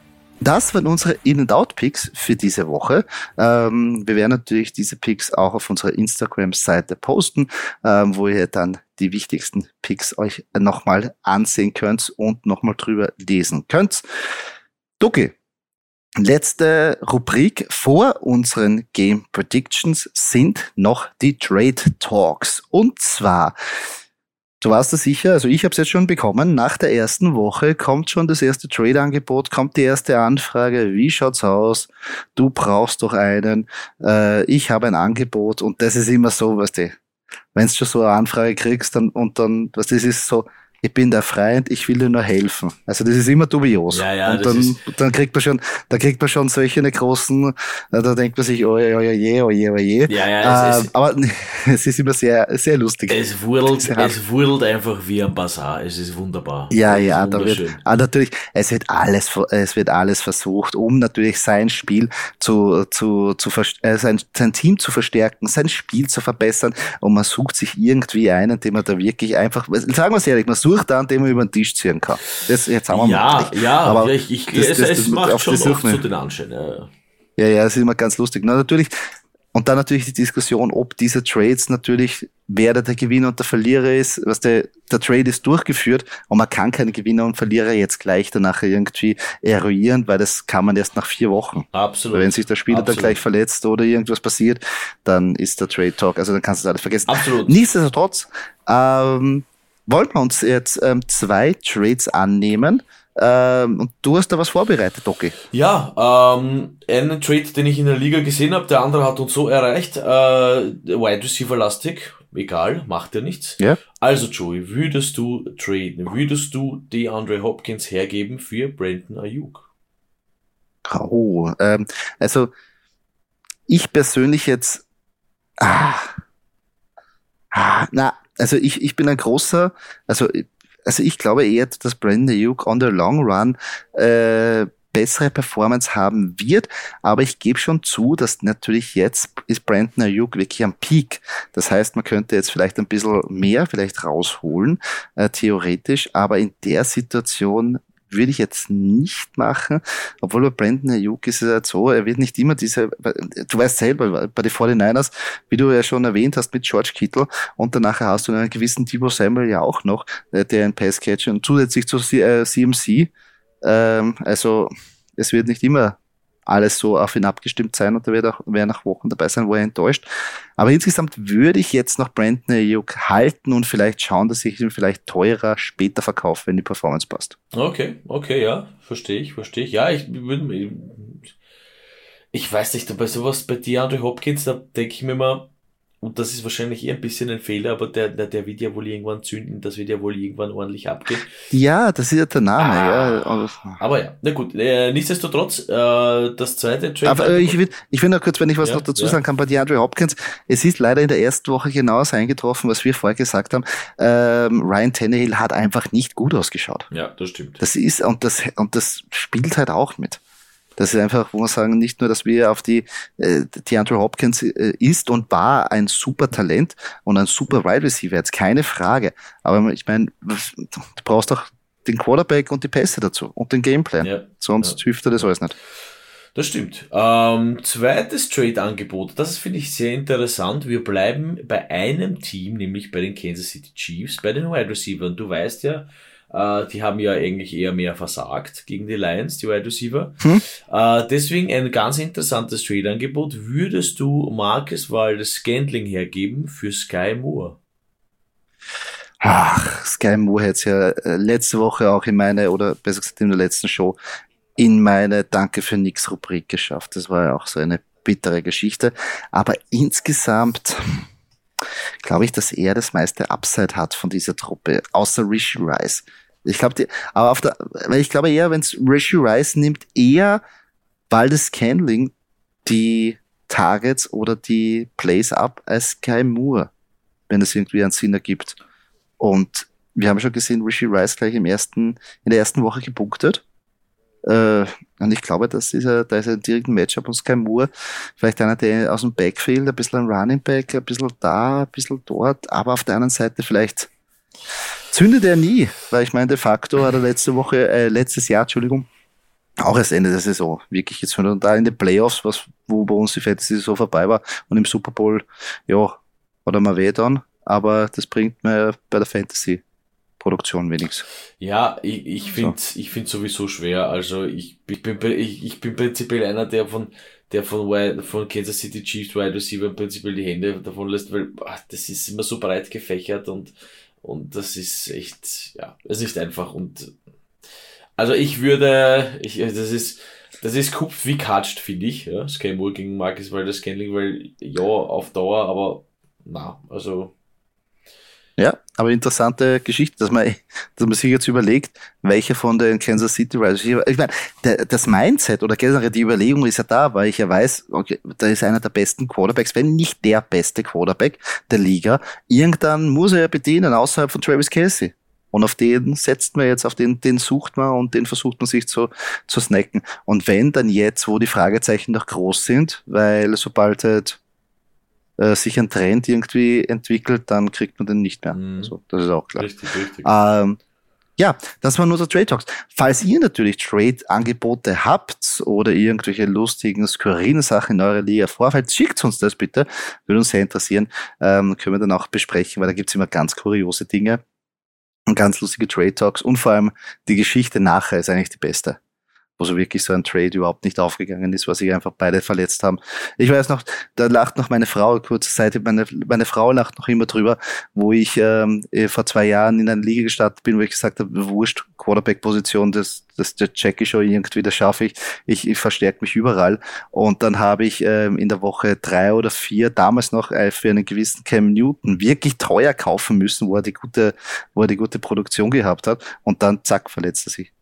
das waren unsere In-and-Out-Picks für diese Woche. Ähm, wir werden natürlich diese Picks auch auf unserer Instagram-Seite posten, ähm, wo ihr dann die wichtigsten Picks euch nochmal ansehen könnt und nochmal drüber lesen könnt. Ducky, letzte Rubrik vor unseren Game Predictions sind noch die Trade Talks. Und zwar Du warst da sicher, also ich habe es jetzt schon bekommen. Nach der ersten Woche kommt schon das erste Trade-Angebot, kommt die erste Anfrage. Wie schaut's aus? Du brauchst doch einen. Äh, ich habe ein Angebot und das ist immer so, weißt du, wenn du schon so eine Anfrage kriegst dann, und dann, was das ist so, ich bin der Freund, ich will dir nur helfen. Also das ist immer dubios. Ja, ja, und dann, dann kriegt man schon, da kriegt man schon solche eine großen, äh, da denkt man sich, oh ja, oh ja, je, oh je, oh je. Ja, ja, äh, ist, aber es ist immer sehr, sehr lustig. Es wurdelt, es wurdelt einfach wie ein Bazar. Es ist wunderbar. Ja, ja, da wird, ah, natürlich, es wird alles, es wird alles versucht, um natürlich sein Spiel zu, zu, zu, äh, sein, sein Team zu verstärken, sein Spiel zu verbessern und man sucht sich irgendwie einen, den man da wirklich einfach, sagen wir es ehrlich, man sucht dann, den man über den Tisch ziehen kann. Das jetzt haben wir ja, mal. Ja, aber ich, ich, das, es, das, es macht schon oft zu den Anschein. Ja, ja, ja, das ist immer ganz lustig. Na, natürlich, und dann natürlich die Diskussion, ob diese Trades natürlich, wer der Gewinner und der Verlierer ist. Was der, der Trade ist durchgeführt und man kann keine Gewinner und Verlierer jetzt gleich danach irgendwie eruieren, weil das kann man erst nach vier Wochen. Absolut. Weil wenn sich der Spieler Absolut. dann gleich verletzt oder irgendwas passiert, dann ist der Trade Talk, also dann kannst du das alles vergessen. Absolut. Nichtsdestotrotz, ähm, wollen wir uns jetzt ähm, zwei Trades annehmen. Ähm, und du hast da was vorbereitet, Doki. Ja, ähm, einen Trade, den ich in der Liga gesehen habe, der andere hat uns so erreicht, äh, Wide Receiver lastig, egal, macht ja nichts. Ja. Also Joey, würdest du traden, würdest du DeAndre Hopkins hergeben für Brandon Ayuk? Oh, ähm, also ich persönlich jetzt, ah, ah, na, also ich, ich bin ein großer, also also ich glaube eher, dass Brandon Ayuk on the long run äh, bessere Performance haben wird, aber ich gebe schon zu, dass natürlich jetzt ist Brandon Ayuk wirklich am Peak. Das heißt, man könnte jetzt vielleicht ein bisschen mehr vielleicht rausholen, äh, theoretisch, aber in der Situation würde ich jetzt nicht machen, obwohl bei Brandon Ayuk ist es halt so, er wird nicht immer diese, du weißt selber, bei den 49ers, wie du ja schon erwähnt hast mit George Kittle und danach hast du einen gewissen Thibaut Samuel ja auch noch, äh, der ein Passcatcher und zusätzlich zu CMC, ähm, also es wird nicht immer alles so auf ihn abgestimmt sein und da wird auch wer nach Wochen dabei sein, wo er enttäuscht. Aber insgesamt würde ich jetzt noch Brandon Ayuk halten und vielleicht schauen, dass ich ihn vielleicht teurer später verkaufe, wenn die Performance passt. Okay, okay, ja, verstehe ich, verstehe ich. Ja, ich würde, ich weiß nicht, bei sowas bei DeAndre Hopkins, da denke ich mir mal, und das ist wahrscheinlich eher ein bisschen ein Fehler, aber der, der, der wird ja wohl irgendwann zünden, das wird ja wohl irgendwann ordentlich abgehen. Ja, das ist ja der Name, Ah, ja. Aber, Aber ja, na gut, äh, nichtsdestotrotz, äh, das zweite Trade. aber äh, ich will, ich will noch kurz, wenn ich was Ja, noch dazu ja. sagen kann, bei DeAndre Hopkins, es ist leider in der ersten Woche genauso eingetroffen, was wir vorher gesagt haben. Ähm, Ryan Tannehill hat einfach nicht gut ausgeschaut. ja, das stimmt. Das ist, und das, und das spielt halt auch mit. Das ist einfach, wo wir sagen, nicht nur, dass wir auf die, äh, DeAndre Hopkins äh, ist und war ein super Talent und ein super Wide Receiver, jetzt keine Frage. Aber ich meine, du brauchst auch den Quarterback und die Pässe dazu und den Gameplan. Ja, Sonst hilft dir das alles nicht. das stimmt. Ähm, zweites Trade-Angebot, das finde ich sehr interessant. Wir bleiben bei einem Team, nämlich bei den Kansas City Chiefs, bei den Wide Receivers. Du weißt ja, äh, die haben ja eigentlich eher mehr versagt gegen die Lions, die Wide Receiver. Hm? Äh, deswegen ein ganz interessantes Trade-Angebot. Würdest du Marcus Waldes Scantling hergeben für Sky Moore? Ach, Sky Moore hat es ja äh, letzte Woche auch in meine, oder besser gesagt in der letzten Show, in meine Danke für nix Rubrik geschafft. Das war ja auch so eine bittere Geschichte. Aber insgesamt glaube ich, dass er das meiste Upside hat von dieser Truppe, außer Rishi Rice. Ich glaube, aber auf der, weil ich glaube eher, wenn es Rishi Rice nimmt, eher Waldes Candling die Targets oder die Plays ab als Sky Moore, wenn es irgendwie einen Sinn ergibt. Und wir haben schon gesehen, Rishi Rice gleich im ersten, in der ersten Woche gepunktet. Äh, und ich glaube, das ist ja, da ist ein direkten Matchup und Sky Moore, vielleicht einer, der aus dem Backfield, ein bisschen ein Running Back, ein bisschen da, ein bisschen dort, aber auf der anderen Seite vielleicht zündet er nie, weil ich meine, de facto hat er letzte Woche, äh, letztes Jahr, Entschuldigung, auch erst Ende der Saison wirklich jetzt und da in den Playoffs, was, wo bei uns die Fantasy-Saison vorbei war und im Super Bowl, ja, hat er mal weh dann, aber das bringt mir bei der Fantasy-Produktion wenig. Ja, ich, ich finde ich finde sowieso schwer. Also ich, ich bin ich, ich bin prinzipiell einer, der von der von von Kansas City Chiefs Wide Receiver prinzipiell die Hände davon lässt, weil ach, das ist immer so breit gefächert und und das ist echt ja, es ist einfach und also ich würde ich das ist das ist kupft wie katscht, finde ich, ja, Moore gegen Marcus Waldes Scanling, weil ja, auf Dauer, aber na, also Ja, aber interessante Geschichte, dass man, dass man sich jetzt überlegt, welche von den Kansas City Receiver, ich meine, das Mindset oder generell die Überlegung ist ja da, weil ich ja weiß, okay, da ist einer der besten Quarterbacks, wenn nicht der beste Quarterback der Liga. Irgendwann muss er ja bedienen, außerhalb von Travis Kelsey. Und auf den setzt man jetzt, auf den, den sucht man und den versucht man sich zu, zu snacken. Und wenn dann jetzt, wo die Fragezeichen noch groß sind, weil sobald halt äh, sich ein Trend irgendwie entwickelt, dann kriegt man den nicht mehr. Mhm. Also, das ist auch klar. richtig, richtig. Ähm, ja, das war nur der Trade Talks. Falls ihr natürlich Trade-Angebote habt oder irgendwelche lustigen, skurrilen Sachen in eurer Liga vorfällt, schickt uns das bitte. Würde uns sehr interessieren. Ähm, können wir dann auch besprechen, weil da gibt's immer ganz kuriose Dinge und ganz lustige Trade Talks und vor allem die Geschichte nachher ist eigentlich die beste wo so wirklich so ein Trade überhaupt nicht aufgegangen ist, was sich einfach beide verletzt haben. Ich weiß noch, da lacht noch meine Frau, kurze Zeit, meine, meine Frau lacht noch immer drüber, wo ich ähm, eh, vor zwei Jahren in einer Liga gestartet bin, wo ich gesagt habe, wurscht, Quarterback-Position, das, das, das check ich schon irgendwie, das schaffe ich. Ich, ich verstärke mich überall. Und dann habe ich ähm, in der Woche drei oder vier damals noch äh, für einen gewissen Cam Newton wirklich teuer kaufen müssen, wo er die gute, wo er die gute Produktion gehabt hat. Und dann zack, verletzt er sich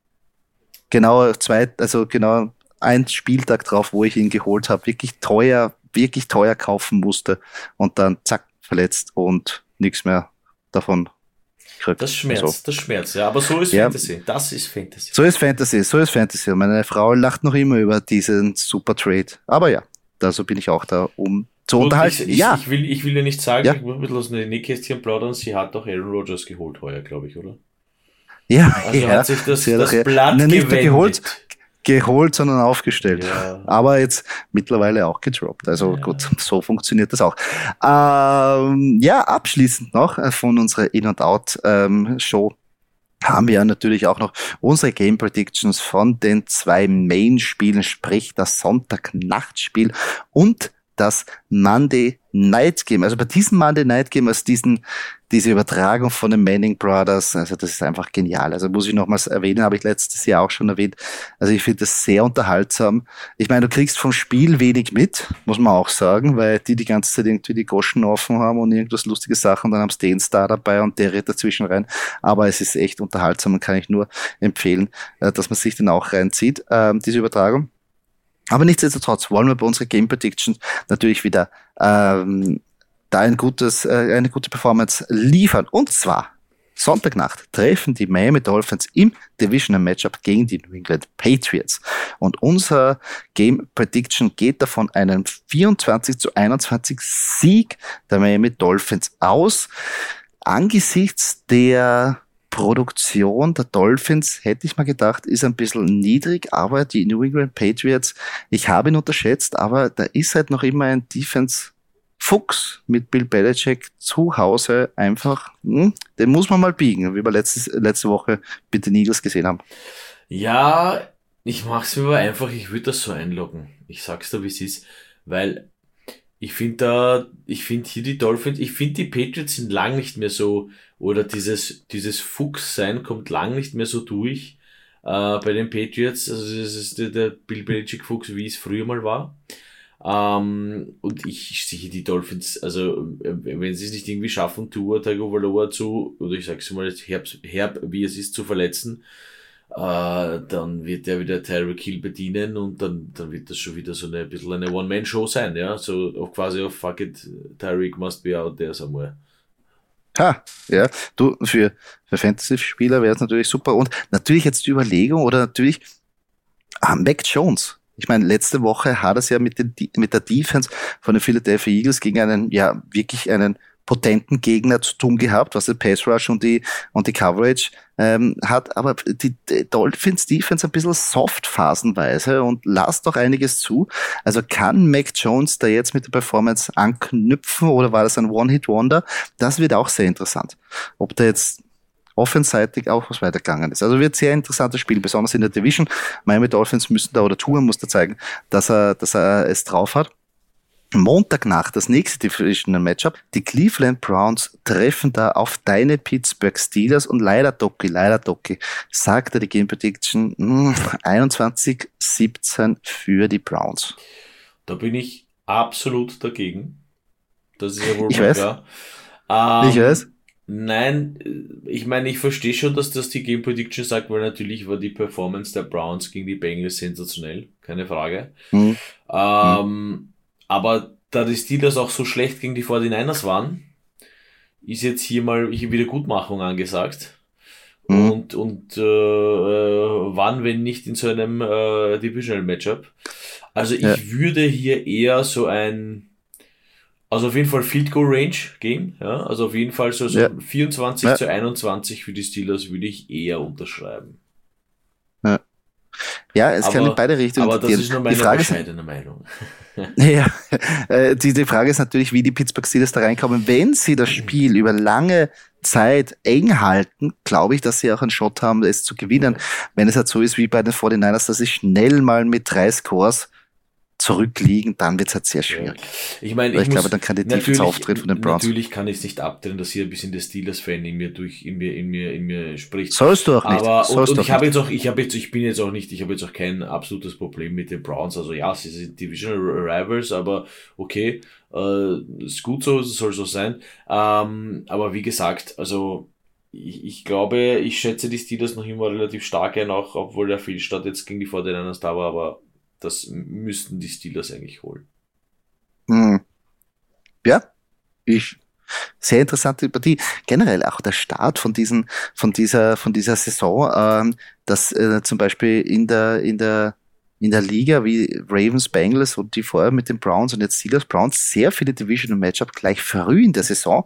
genau zwei, also genau ein Spieltag drauf, wo ich ihn geholt habe, wirklich teuer, wirklich teuer kaufen musste und dann zack, verletzt und nichts mehr davon kriegt. Das schmerzt, so. das schmerzt, ja, aber so ist ja. Fantasy, das ist Fantasy. So ist Fantasy, so ist Fantasy. Meine Frau lacht noch immer über diesen super Trade, aber ja, da so bin ich auch da, um zu Gut, unterhalten. Ich, ja. Ich will, ich will ja nicht sagen, ja. ich muss ein bisschen aus den Nähkästchen plaudern, sie hat doch Aaron Rodgers geholt heuer, glaube ich, oder? Ja, also ja. hat sich das, das Blatt ne, nicht geholt, geholt, sondern aufgestellt. Ja. Aber jetzt mittlerweile auch gedroppt. Also ja. gut, so funktioniert das auch. Ähm, ja, abschließend noch äh, von unserer In- und Out-Show. Ähm, haben wir natürlich auch noch unsere Game Predictions von den zwei Main-Spielen, sprich das Sonntag-Nachtspiel und das Monday Night Game. Also bei diesem Monday Night Game, also diesen, diese Übertragung von den Manning Brothers, also das ist einfach genial. Also muss ich nochmals erwähnen, habe ich letztes Jahr auch schon erwähnt. Also ich finde das sehr unterhaltsam. Ich meine, du kriegst vom Spiel wenig mit, muss man auch sagen, weil die die ganze Zeit irgendwie die Goschen offen haben und irgendwas lustige Sachen, dann haben sie den Star dabei und der redet dazwischen rein. Aber es ist echt unterhaltsam und kann ich nur empfehlen, äh, dass man sich den auch reinzieht, ähm, diese Übertragung. Aber nichtsdestotrotz wollen wir bei unserer Game Prediction natürlich wieder ähm, da ein gutes, äh, eine gute Performance liefern. Und zwar Sonntagnacht treffen die Miami Dolphins im Divisional Matchup gegen die New England Patriots. Und unser Game Prediction geht davon einen 24 zu 21 Sieg der Miami Dolphins aus. Angesichts der Produktion der Dolphins, hätte ich mal gedacht, ist ein bisschen niedrig, aber die New England Patriots, ich habe ihn unterschätzt, aber da ist halt noch immer ein Defense Fuchs mit Bill Belichick zu Hause einfach, hm, den muss man mal biegen, wie wir letztes, letzte Woche mit den Eagles gesehen haben. Ja, ich mach's mir aber einfach, ich würde das so einloggen. Ich sag's dir, wie es ist, weil ich finde da, ich finde hier die Dolphins, ich finde die Patriots sind lang nicht mehr so, oder dieses, dieses Fuchs-Sein kommt lang nicht mehr so durch äh, bei den Patriots. Also das ist der, der Bill Belichick Fuchs, wie es früher mal war. Ähm, und ich sehe die Dolphins, also äh, wenn sie es nicht irgendwie schaffen, Tour Tagovailoa zu, oder ich sag's mal herb, herb, wie es ist, zu verletzen, äh, dann wird er wieder Tyreek Hill bedienen und dann, dann wird das schon wieder so eine, ein bisschen eine One-Man-Show sein, ja, so auf, quasi auf Fuck it, Tyreek must be out there somewhere. Ha, ja, du, für, für Fantasy-Spieler wäre es natürlich super und natürlich jetzt die Überlegung oder natürlich ah, Mac Jones. Ich meine, letzte Woche hat es ja mit, den, mit der Defense von den Philadelphia Eagles gegen einen, ja, wirklich einen potenten Gegner zu tun gehabt, was der Pass Rush und die, und die Coverage ähm, hat. Aber die, Dolphins Defense ein bisschen soft phasenweise und lasst doch einiges zu. Also kann Mac Jones da jetzt mit der Performance anknüpfen oder war das ein One-Hit-Wonder? Das wird auch sehr interessant. Ob da jetzt offenseitig auch was weitergegangen ist. Also wird sehr interessantes Spiel, besonders in der Division. Miami Dolphins müssen da oder Tour muss da zeigen, dass er, dass er es drauf hat. Montagnacht, das nächste Divisional Matchup. Die Cleveland Browns treffen da auf deine Pittsburgh Steelers und leider Doki, leider Doki, sagte die Game Prediction 21-17 hm, für die Browns. Da bin ich absolut dagegen. Das ist ja wohl ich weiß. klar. Ähm, ich weiß. Nein, ich meine, ich verstehe schon, dass das die Game Prediction sagt, weil natürlich war die Performance der Browns gegen die Bengals sensationell, keine Frage. Hm. Ähm, hm. Aber da die Steelers auch so schlecht gegen die 49ers waren, ist jetzt hier mal Wiedergutmachung angesagt. Mhm. Und, und äh, äh, wann, wenn nicht in so einem äh, Divisional Matchup. Also ich ja. würde hier eher so ein Also auf jeden Fall Field Goal Range Game, ja. Also auf jeden Fall so, so ja. 24 ja. zu 21 für die Steelers würde ich eher unterschreiben. Ja, ja es aber, kann in beide Richtungen. Aber das die, ist nur meine bescheidene Meinung. ja, äh, die, die Frage ist natürlich, wie die Pittsburgh Steelers da reinkommen. Wenn sie das Spiel über lange Zeit eng halten, glaube ich, dass sie auch einen Shot haben, es zu gewinnen. Wenn es halt so ist wie bei den 49ers, dass sie schnell mal mit drei Scores zurückliegen, dann wird es halt sehr schwierig. Ja. Ich meine, ich, ich glaube, dann kann die Defense auftreten von den Browns. Natürlich kann ich es nicht abtrennen, dass hier ein bisschen der Steelers-Fan in mir durch, in mir, in mir, in mir spricht. Sollst du auch nicht. Aber, und, und ich habe jetzt auch, ich habe jetzt, ich bin jetzt auch nicht, ich habe jetzt auch kein absolutes Problem mit den Browns. Also ja, sie sind Divisional Rivals, aber okay, äh, ist gut so, soll so sein. Ähm, aber wie gesagt, also, ich, ich glaube, ich schätze die Steelers noch immer relativ stark ein, auch obwohl der Fehlstart jetzt gegen die 49ers da war, aber das müssten die Steelers eigentlich holen. Hm. Ja, ich sehr interessante Partie. Generell auch der Start von diesen, von dieser, von dieser Saison, ähm, dass äh, zum Beispiel in der, in der in der Liga wie Ravens, Bengals und die vorher mit den Browns und jetzt Steelers Browns sehr viele Division Matchup gleich früh in der Saison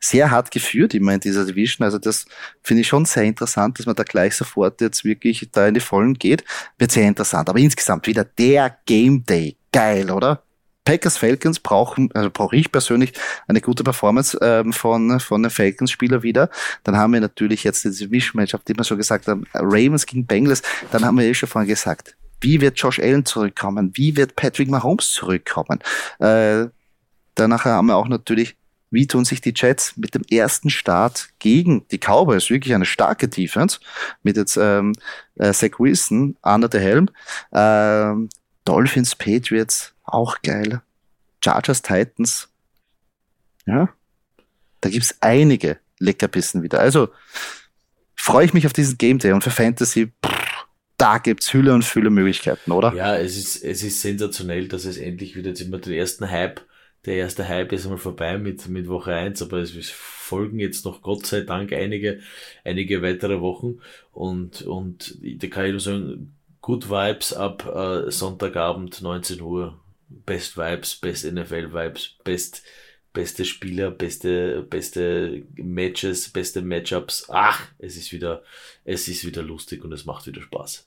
sehr hart geführt immer in dieser Division. Also das finde ich schon sehr interessant, dass man da gleich sofort jetzt wirklich da in die Vollen geht. Wird sehr interessant. Aber insgesamt wieder der Game Day. Geil, oder? Packers Falcons brauchen, also brauche ich persönlich eine gute Performance ähm, von, von den Falcons-Spieler wieder. Dann haben wir natürlich jetzt diese Wish-Matchup, die wir schon gesagt haben, Ravens gegen Bengals. Dann haben wir eh schon vorhin gesagt, wie wird Josh Allen zurückkommen? Wie wird Patrick Mahomes zurückkommen? Äh, danach haben wir auch natürlich, wie tun sich die Jets mit dem ersten Start gegen die Cowboys? Wirklich eine starke Defense mit jetzt ähm, äh, Zach Wilson under the helm. Ähm, Dolphins, Patriots, auch geil. Chargers, Titans. Ja, da gibt's einige Leckerbissen wieder. Also freue ich mich auf diesen Game Day und für Fantasy pff, da gibt's Hülle und Fülle Möglichkeiten, oder? Ja, es ist, es ist sensationell, dass es endlich wieder jetzt immer den ersten Hype, der erste Hype ist einmal vorbei mit, mit Woche eins, aber es folgen jetzt noch Gott sei Dank einige, einige weitere Wochen und, und da kann ich nur sagen, Good Vibes ab äh, Sonntagabend 19 Uhr. Best Vibes, Best NFL Vibes, Best, beste Spieler, beste, beste Matches, beste Matchups. Ach, es ist wieder, es ist wieder lustig und es macht wieder Spaß.